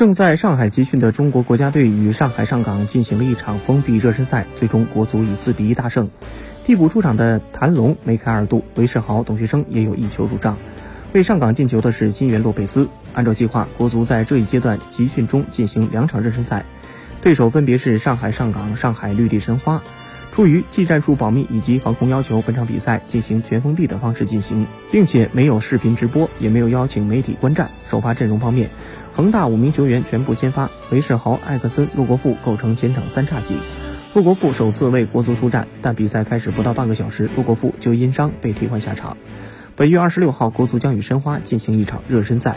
正在上海集训的中国国家队与上海上港进行了一场封闭热身赛，最终国足以四比一大胜。替补出场的谭龙梅开二度，韦世豪、董学生也有一球入账。为上港进球的是金元洛佩斯。按照计划，国足在这一阶段集训中进行两场热身赛，对手分别是上海上港、上海绿地申花。出于技战术保密以及防控要求，本场比赛进行全封闭的方式进行，并且没有视频直播，也没有邀请媒体观战。首发阵容方面，恒大五名球员全部先发，韦世豪、艾克森、陆国富构成前场三叉戟。陆国富首次为国足出战，但比赛开始不到半个小时，陆国富就因伤被替换下场。本月二十六号，国足将与申花进行一场热身赛。